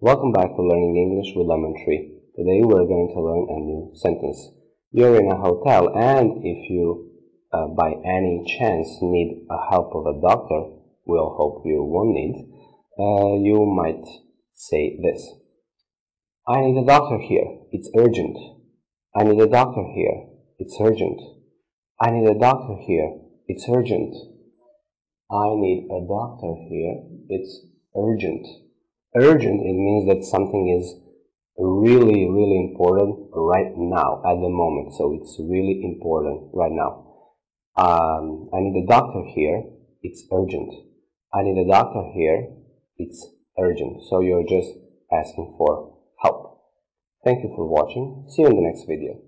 Welcome back to Learning English with Lemon Tree. Today we're going to learn a new sentence. You're in a hotel and if you uh, by any chance need a help of a doctor, we'll hope you won't need, uh, you might say this. I need a doctor here. It's urgent. I need a doctor here. It's urgent. I need a doctor here. It's urgent. I need a doctor here. It's urgent. Urgent, it means that something is really, really important right now, at the moment. So it's really important right now. Um, I need a doctor here. It's urgent. I need a doctor here. It's urgent. So you're just asking for help. Thank you for watching. See you in the next video.